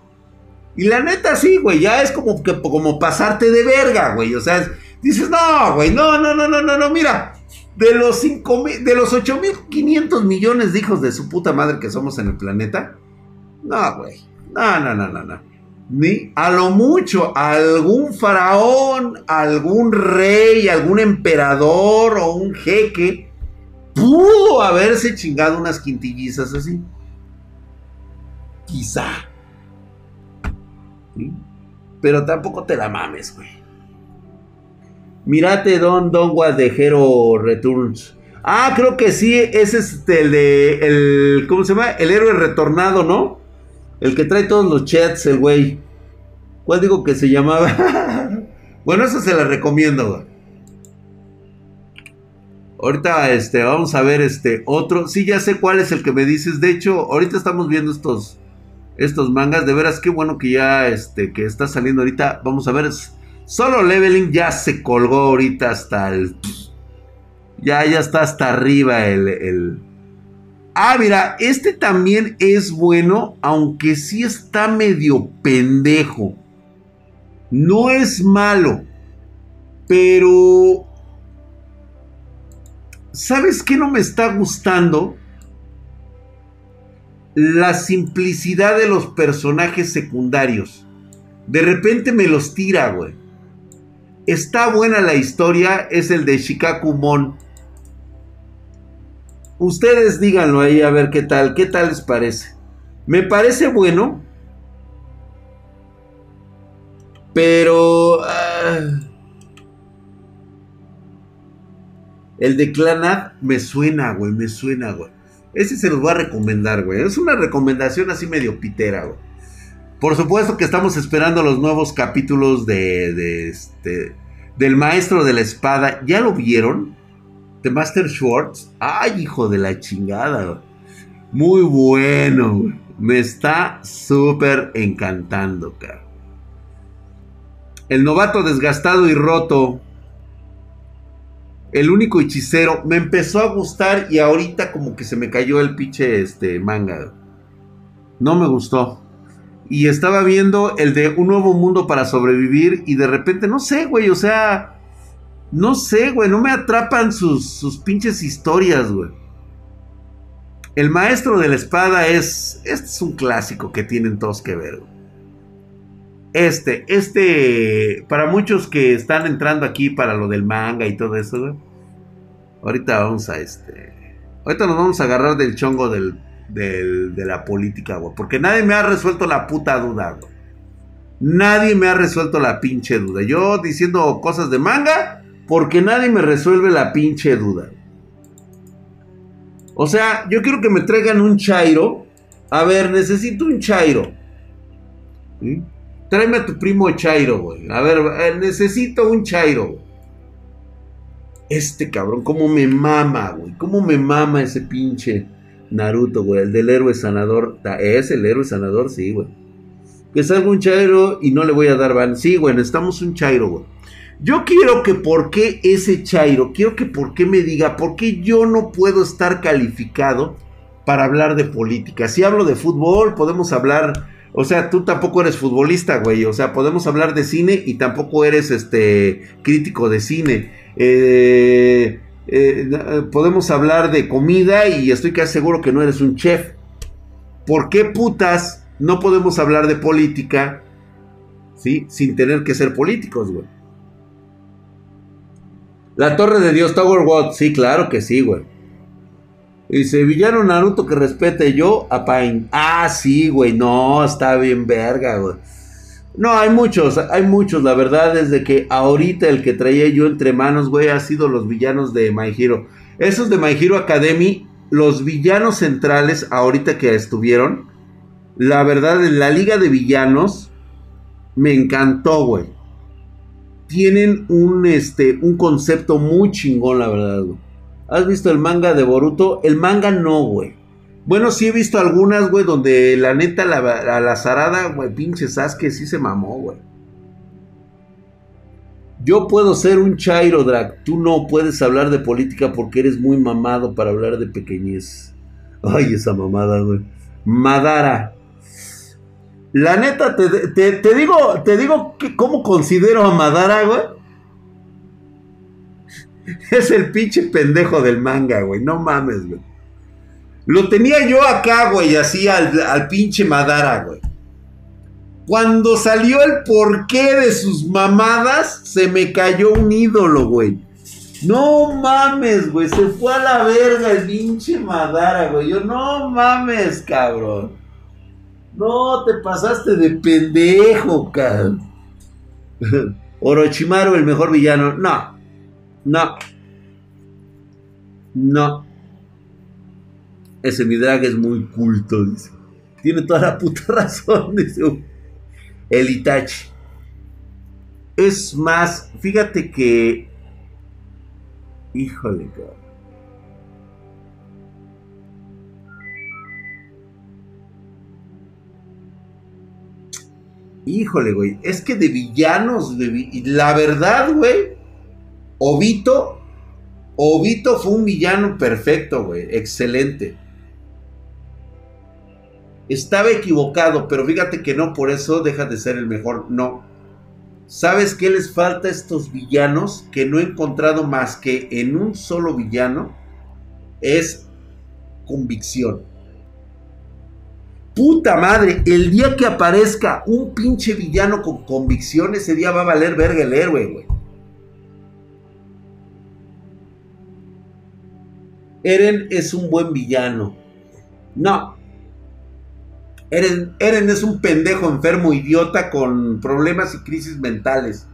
Y la neta, sí, güey, ya es como, que, como pasarte de verga, güey. O sea, dices, no, güey, no, no, no, no, no, no, mira. De los, 5, de los 8.500 millones de hijos de su puta madre que somos en el planeta. No, güey. No, no, no, no, no. Ni a lo mucho algún faraón, algún rey, algún emperador o un jeque pudo haberse chingado unas quintillizas así. Quizá. Pero tampoco te la mames, güey. Mirate Don Don Guadejero Returns. Ah, creo que sí, ese es este, el de, el, ¿cómo se llama? El héroe retornado, ¿no? El que trae todos los chats, el güey. ¿Cuál digo que se llamaba? bueno, eso se la recomiendo, güey. Ahorita este, vamos a ver este otro. Sí, ya sé cuál es el que me dices. De hecho, ahorita estamos viendo estos, estos mangas. De veras, qué bueno que ya este, que está saliendo ahorita. Vamos a ver. Solo Leveling ya se colgó ahorita hasta el. Ya, ya está hasta arriba el, el. Ah, mira, este también es bueno, aunque sí está medio pendejo. No es malo, pero ¿Sabes qué no me está gustando? La simplicidad de los personajes secundarios. De repente me los tira, güey. Está buena la historia, es el de Shikaku Mon. Ustedes díganlo ahí a ver qué tal, qué tal les parece. Me parece bueno. Pero... Ah, El de Clanad me suena, güey, me suena, güey. Ese se los voy a recomendar, güey. Es una recomendación así medio pitera, güey. Por supuesto que estamos esperando los nuevos capítulos de, de este, del Maestro de la Espada. ¿Ya lo vieron? De Master Schwartz. Ay, hijo de la chingada. Muy bueno. Me está súper encantando, cara. El novato desgastado y roto el único hechicero. Me empezó a gustar y ahorita como que se me cayó el pinche este, manga. No me gustó. Y estaba viendo el de Un Nuevo Mundo para Sobrevivir y de repente, no sé, güey, o sea... No sé, güey, no me atrapan sus, sus pinches historias, güey. El maestro de la espada es... Este es un clásico que tienen todos que ver. Este, este, para muchos que están entrando aquí para lo del manga y todo eso, Ahorita vamos a este. Ahorita nos vamos a agarrar del chongo del, de la política, güey. Porque nadie me ha resuelto la puta duda, güey. Nadie me ha resuelto la pinche duda. Yo diciendo cosas de manga, porque nadie me resuelve la pinche duda. O sea, yo quiero que me traigan un chairo. A ver, necesito un chairo. ¿Sí? Tráeme a tu primo Chairo, güey. A ver, eh, necesito un Chairo. Este cabrón, cómo me mama, güey. Cómo me mama ese pinche Naruto, güey. El del héroe sanador. ¿Es el héroe sanador? Sí, güey. Que salga un Chairo y no le voy a dar van. Sí, güey, necesitamos un Chairo, güey. Yo quiero que por qué ese Chairo, quiero que por qué me diga, por qué yo no puedo estar calificado para hablar de política. Si hablo de fútbol, podemos hablar o sea, tú tampoco eres futbolista, güey. O sea, podemos hablar de cine y tampoco eres este crítico de cine. Eh, eh, podemos hablar de comida y estoy casi seguro que no eres un chef. ¿Por qué putas no podemos hablar de política? ¿Sí? Sin tener que ser políticos, güey. La Torre de Dios, Tower Watch. Sí, claro que sí, güey. Dice, villano Naruto que respete yo a Pain. Ah, sí, güey, no, está bien verga, güey. No, hay muchos, hay muchos. La verdad es de que ahorita el que traía yo entre manos, güey, ha sido los villanos de My Hero. Esos de My Hero Academy, los villanos centrales, ahorita que estuvieron, la verdad, en la liga de villanos, me encantó, güey. Tienen un, este, un concepto muy chingón, la verdad, güey. ¿Has visto el manga de Boruto? El manga no, güey. Bueno, sí he visto algunas, güey, donde la neta, la, la, zarada, güey, pinche Sasuke sí se mamó, güey. Yo puedo ser un Chairo, Drag. Tú no puedes hablar de política porque eres muy mamado para hablar de pequeñez. Ay, esa mamada, güey. Madara. La neta, te, te digo, te digo que cómo considero a Madara, güey. Es el pinche pendejo del manga, güey. No mames, güey. Lo tenía yo acá, güey, así al, pinche Madara, güey. Cuando salió el porqué de sus mamadas, se me cayó un ídolo, güey. No mames, güey. Se fue a la verga el pinche Madara, güey. Yo, no mames, cabrón. No, te pasaste de pendejo, cabrón. Orochimaru, el mejor villano. No, no. No. Ese mi drag es muy culto, dice. Tiene toda la puta razón, dice. El Itachi. Es más, fíjate que. Híjole, cabrón. Híjole, güey. Es que de villanos, de la verdad, güey. Obito. Obito fue un villano perfecto, güey. Excelente. Estaba equivocado, pero fíjate que no por eso deja de ser el mejor. No. ¿Sabes qué les falta a estos villanos? Que no he encontrado más que en un solo villano. Es convicción. Puta madre, el día que aparezca un pinche villano con convicción, ese día va a valer verga el héroe, güey. Eren es un buen villano. No. Eren, Eren es un pendejo enfermo, idiota, con problemas y crisis mentales.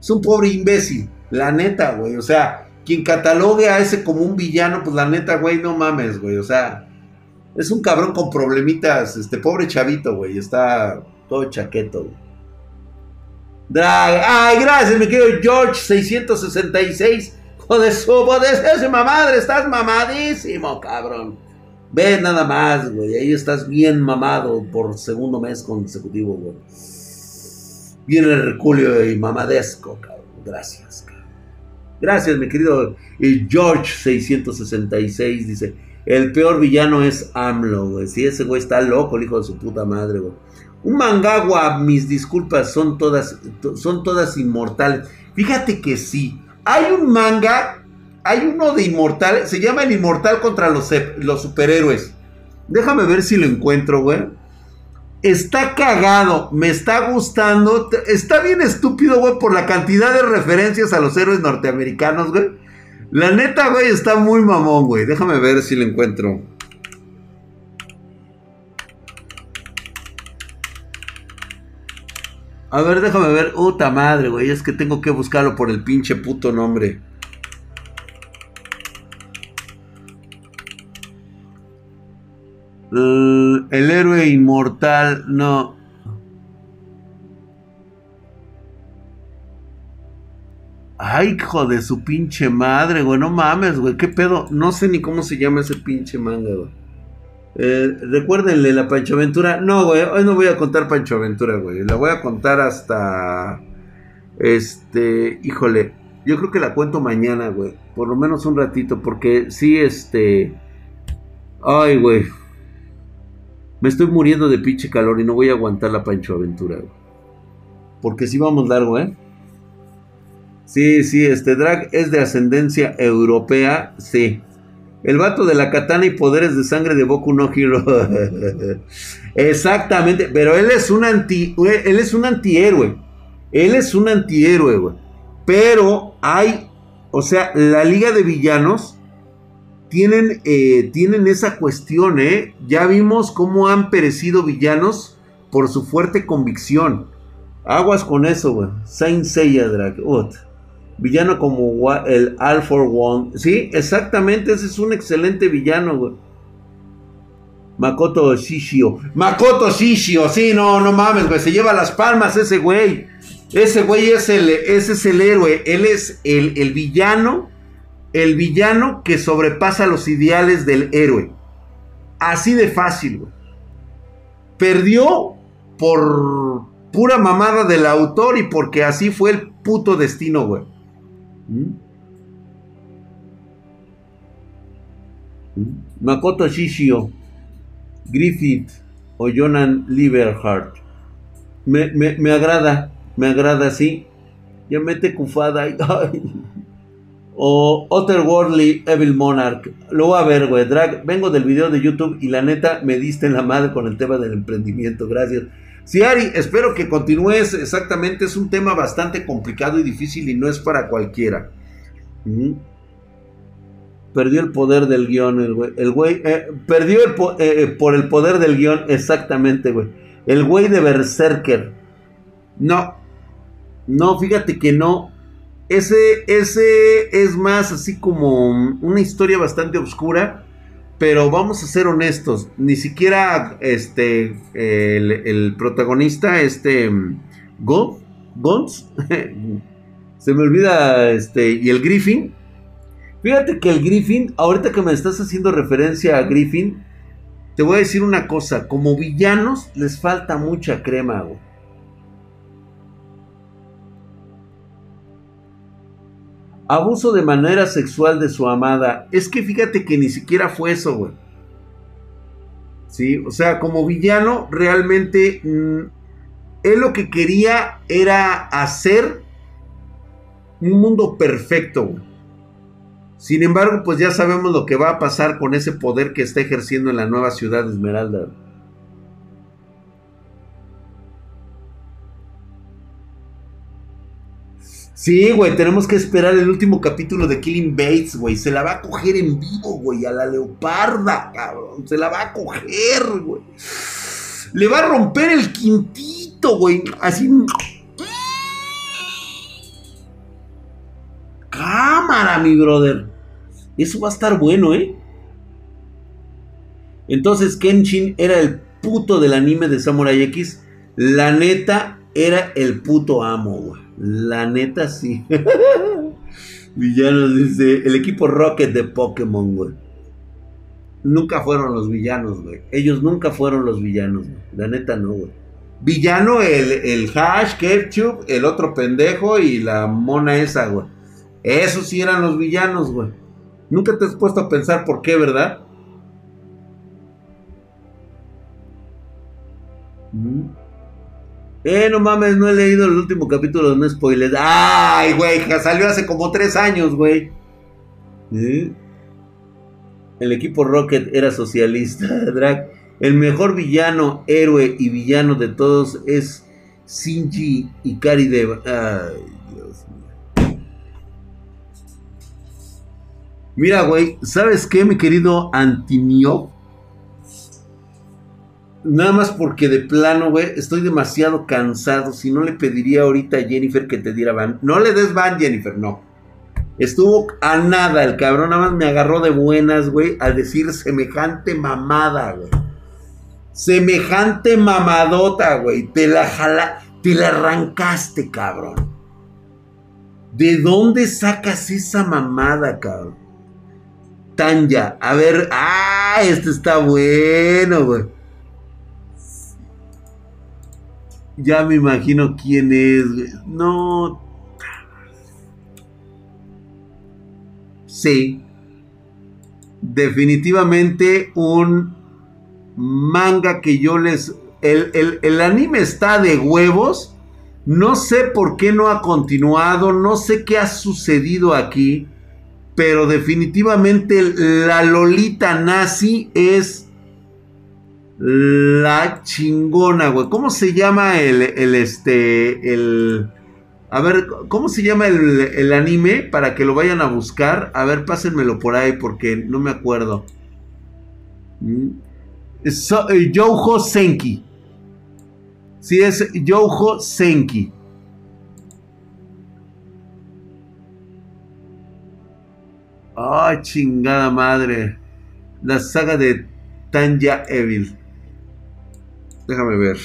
Es un pobre imbécil, la neta, güey. O sea, quien catalogue a ese como un villano, pues la neta, güey, no mames, güey. O sea, es un cabrón con problemitas, este pobre chavito, güey, está todo chaqueto, güey. Ay, gracias, mi querido George 666. Joder, su bodésima madre, estás mamadísimo, cabrón. Ve nada más, güey, ahí estás bien mamado por segundo mes consecutivo, güey. El Herculio y mamadesco, cabrón. Gracias, cabrón. Gracias, mi querido George 666, dice. El peor villano es AMLO, güey. Si ese güey está loco, el hijo de su puta madre, güey. Un mangagua, mis disculpas, son todas, son todas inmortales. Fíjate que sí. Hay un manga, hay uno de inmortal, se llama el inmortal contra los, los superhéroes. Déjame ver si lo encuentro, güey. Está cagado, me está gustando. Está bien estúpido, güey, por la cantidad de referencias a los héroes norteamericanos, güey. La neta, güey, está muy mamón, güey. Déjame ver si lo encuentro. A ver, déjame ver. Puta madre, güey. Es que tengo que buscarlo por el pinche puto nombre. el héroe inmortal, no. Ay, hijo de su pinche madre, güey. No mames, güey. ¿Qué pedo? No sé ni cómo se llama ese pinche manga, güey. Eh, recuérdenle la Pancho Aventura. No, güey. Hoy no voy a contar Pancho Aventura, güey. La voy a contar hasta. Este. Híjole. Yo creo que la cuento mañana, güey. Por lo menos un ratito. Porque sí, este. Ay, güey. Me estoy muriendo de pinche calor y no voy a aguantar la Pancho Aventura, güey. Porque sí vamos largo, ¿eh? Sí, sí, este drag es de ascendencia europea, sí. El vato de la katana y poderes de sangre de Boku no Hero. Exactamente, pero él es un anti él es un antihéroe. Él es un antihéroe, güey. Pero hay, o sea, la liga de villanos tienen, eh, tienen esa cuestión, ¿eh? Ya vimos cómo han perecido villanos por su fuerte convicción. Aguas con eso, güey. Saint Seiya Drag. Villano como el All for One. Sí, exactamente, ese es un excelente villano, güey. Makoto Shishio. Makoto Shishio, sí, no, no mames, güey. Se lleva las palmas ese güey. Ese güey es el, ese es el héroe. Él es el, el villano. El villano que sobrepasa los ideales del héroe. Así de fácil, güey. Perdió por pura mamada del autor y porque así fue el puto destino, güey. ¿Mm? Makoto Shishio, Griffith o Jonan Lieberhardt. Me, me, agrada, me agrada, sí. Ya mete Kufada. O Otherworldly Evil Monarch. Lo voy a ver. Drag, vengo del video de YouTube y la neta me diste en la madre con el tema del emprendimiento. Gracias. Sí, Ari, espero que continúes. Exactamente, es un tema bastante complicado y difícil y no es para cualquiera. Perdió el poder del guion, el güey. El güey eh, perdió el eh, eh, por el poder del guion, exactamente, güey. El güey de Berserker. No. No, fíjate que no. ese, ese es más así como una historia bastante oscura. Pero vamos a ser honestos. Ni siquiera este. El, protagonista, este. Go, Gons. se me olvida. Este. Y el Griffin. Fíjate que el Griffin. Ahorita que me estás haciendo referencia a Griffin. Te voy a decir una cosa. Como villanos les falta mucha crema, güey. Abuso de manera sexual de su amada. Es que fíjate que ni siquiera fue eso, güey. Sí, o sea, como villano, realmente mm, él lo que quería era hacer un mundo perfecto. Sin embargo, pues ya sabemos lo que va a pasar con ese poder que está ejerciendo en la nueva ciudad de Esmeralda. Sí, güey, tenemos que esperar el último capítulo de Killing Bates, güey. Se la va a coger en vivo, güey, a la leoparda, cabrón. Se la va a coger, güey. Le va a romper el quintito, güey. Así. Cámara, mi brother. Eso va a estar bueno, ¿eh? Entonces Kenshin era el puto del anime de Samurai X. La neta era el puto amo, güey. La neta sí. villanos, dice. El equipo Rocket de Pokémon, güey. Nunca fueron los villanos, güey. Ellos nunca fueron los villanos, güey. La neta no, güey. Villano, el, el Hash, Ketchup, el otro pendejo y la mona esa, güey. Esos sí eran los villanos, güey. Nunca te has puesto a pensar por qué, ¿verdad? ¿Mm? Eh, no mames, no he leído el último capítulo, no spoilers. Ay, güey, salió hace como tres años, güey. El equipo Rocket era socialista, Drag. El mejor villano, héroe y villano de todos es Shinji Ikari de... Ay, Dios mío. Mira, güey, ¿sabes qué, mi querido Antinio? Nada más porque de plano, güey, estoy demasiado cansado. Si no le pediría ahorita a Jennifer que te diera van. No le des van, Jennifer, no. Estuvo a nada, el cabrón nada más me agarró de buenas, güey, al decir semejante mamada, güey. Semejante mamadota, güey. Te la jala, te la arrancaste, cabrón. ¿De dónde sacas esa mamada, cabrón? Tanya, a ver, ah, este está bueno, güey. Ya me imagino quién es. No. Sí. Definitivamente un manga que yo les... El, el, anime está de huevos. No sé por qué no ha continuado. No sé qué ha sucedido aquí. Pero definitivamente la Lolita nazi es la chingona, güey. ¿Cómo se llama el, el, este, el... A ver, ¿cómo se llama el, anime? Para que lo vayan a buscar. A ver, pásenmelo por ahí porque no me acuerdo. Mm. So, eh, Senki. Sí, es Youjo Senki. Ay, chingada madre. La saga de Tanya Evil. Déjame ver.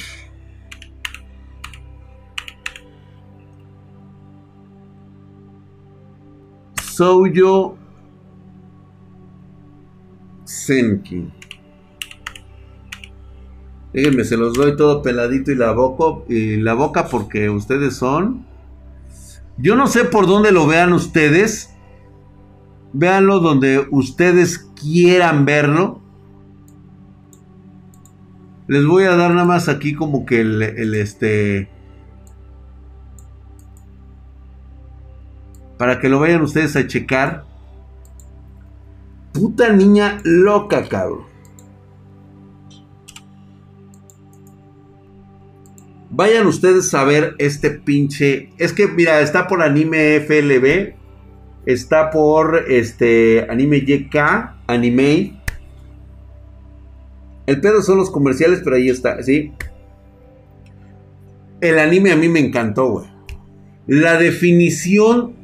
Souyo Senki. Déjenme, se los doy todo peladito y la boca, y la boca porque ustedes son. Yo no sé por dónde lo vean ustedes. Véanlo donde ustedes quieran verlo. Les voy a dar nada más aquí como que el, este... Para que lo vayan ustedes a checar. Puta niña loca, cabrón. Vayan ustedes a ver este pinche. Es que, mira, está por anime FLB. Está por este anime YK, anime. El pedo son los comerciales, pero ahí está, ¿sí? El anime a mí me encantó, güey. La definición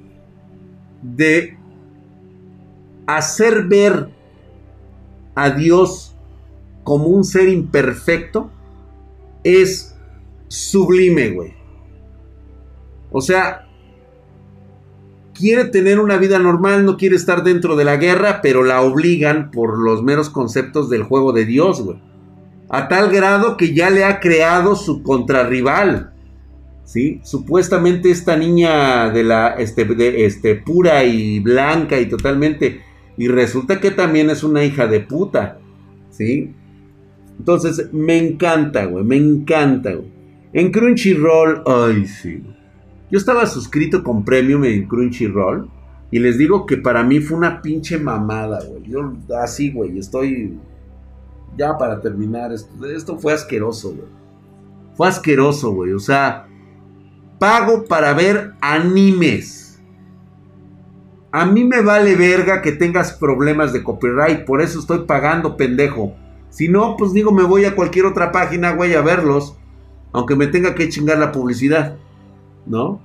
de hacer ver a Dios como un ser imperfecto es sublime, güey. O sea, quiere tener una vida normal, no quiere estar dentro de la guerra, pero la obligan por los meros conceptos del juego de Dios, güey. A tal grado que ya le ha creado su contrarrival. ¿Sí? Supuestamente esta niña de la este, este, pura y blanca y totalmente y resulta que también es una hija de puta. ¿Sí? Entonces, me encanta, güey, me encanta, güey. En Crunchyroll, ay, sí. Yo estaba suscrito con Premium en Crunchyroll. Y les digo que para mí fue una pinche mamada, güey. Yo así, güey, estoy... Ya para terminar, esto, esto fue asqueroso, güey. Fue asqueroso, güey. O sea, pago para ver animes. A mí me vale verga que tengas problemas de copyright. Por eso estoy pagando, pendejo. Si no, pues digo, me voy a cualquier otra página, güey, a verlos. Aunque me tenga que chingar la publicidad. ¿No?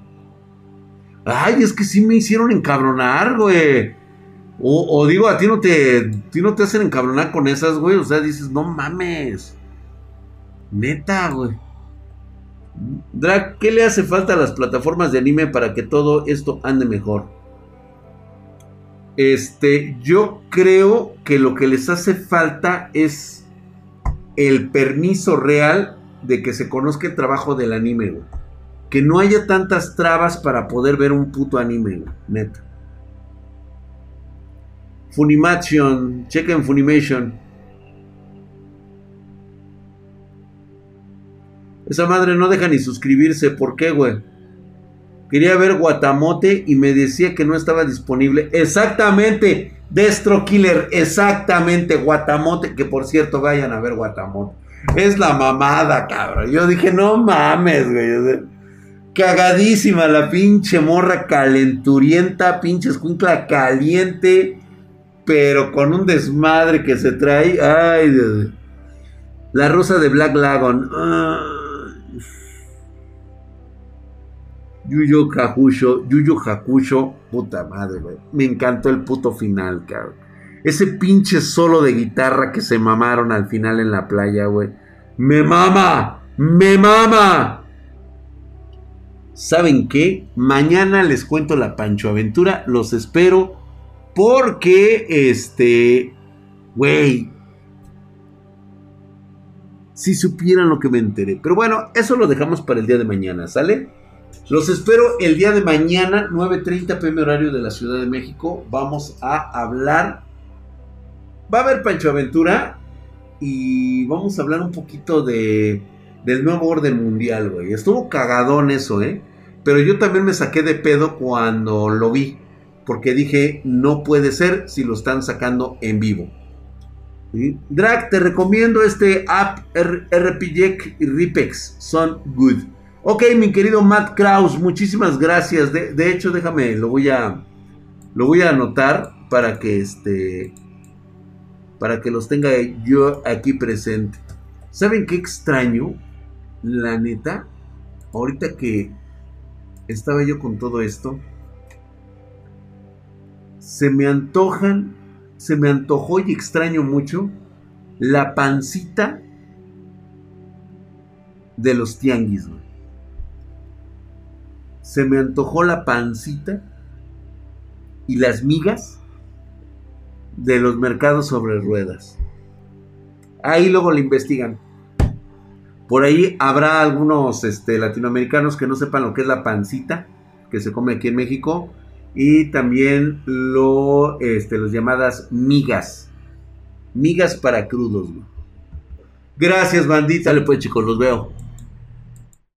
Ay, es que sí me hicieron encabronar, güey. O, digo, a ti no te. ti no te hacen encabronar con esas, güey. O sea, dices, no mames. Neta, güey. Drag, ¿qué le hace falta a las plataformas de anime para que todo esto ande mejor? Este, yo creo que lo que les hace falta es el permiso real de que se conozca el trabajo del anime, güey. Que no haya tantas trabas para poder ver un puto anime, güey. Neta. Funimation, chequen Funimation. Esa madre no deja ni suscribirse. ¿Por qué, güey? Quería ver Guatamote y me decía que no estaba disponible. Exactamente. Destro Killer. Exactamente. Guatamote. Que por cierto, vayan a ver Guatamote. Es la mamada, cabrón. Yo dije, no mames, güey. Cagadísima la pinche morra calenturienta, pinche escuincla caliente, pero con un desmadre que se trae. Ay, Dios. La rosa de Black Lagoon. Yuyo Hakusho, Yuyo Hakusho, puta madre, güey. Me encantó el puto final, cabrón. Ese pinche solo de guitarra que se mamaron al final en la playa, güey. ¡Me mama! ¡Me mama! ¿Saben qué? Mañana les cuento la Pancho Aventura. Los espero. Porque, este. Güey. Si supieran lo que me enteré. Pero bueno, eso lo dejamos para el día de mañana, ¿sale? Los espero el día de mañana, 9.30 pm horario de la Ciudad de México. Vamos a hablar. Va a haber Pancho Aventura. Y vamos a hablar un poquito de, del nuevo orden mundial, güey. Estuvo cagadón eso, ¿eh? Pero yo también me saqué de pedo cuando lo vi. Porque dije, no puede ser si lo están sacando en vivo. Drag, te recomiendo este app RPG y Ripex. Son good. Ok, mi querido Matt Kraus, muchísimas gracias. De, hecho, déjame, lo voy a. Lo voy a anotar para que este. Para que los tenga yo aquí presente. ¿Saben qué extraño? La neta. Ahorita que estaba yo con todo esto. Se me antojan. Se me antojó y extraño mucho. La pancita de los tianguis, se me antojó la pancita y las migas de los mercados sobre ruedas. Ahí luego le investigan. Por ahí habrá algunos este, latinoamericanos que no sepan lo que es la pancita que se come aquí en México y también lo, este, las llamadas migas. Migas para crudos. Gracias, bandita. Dale pues chicos, los veo.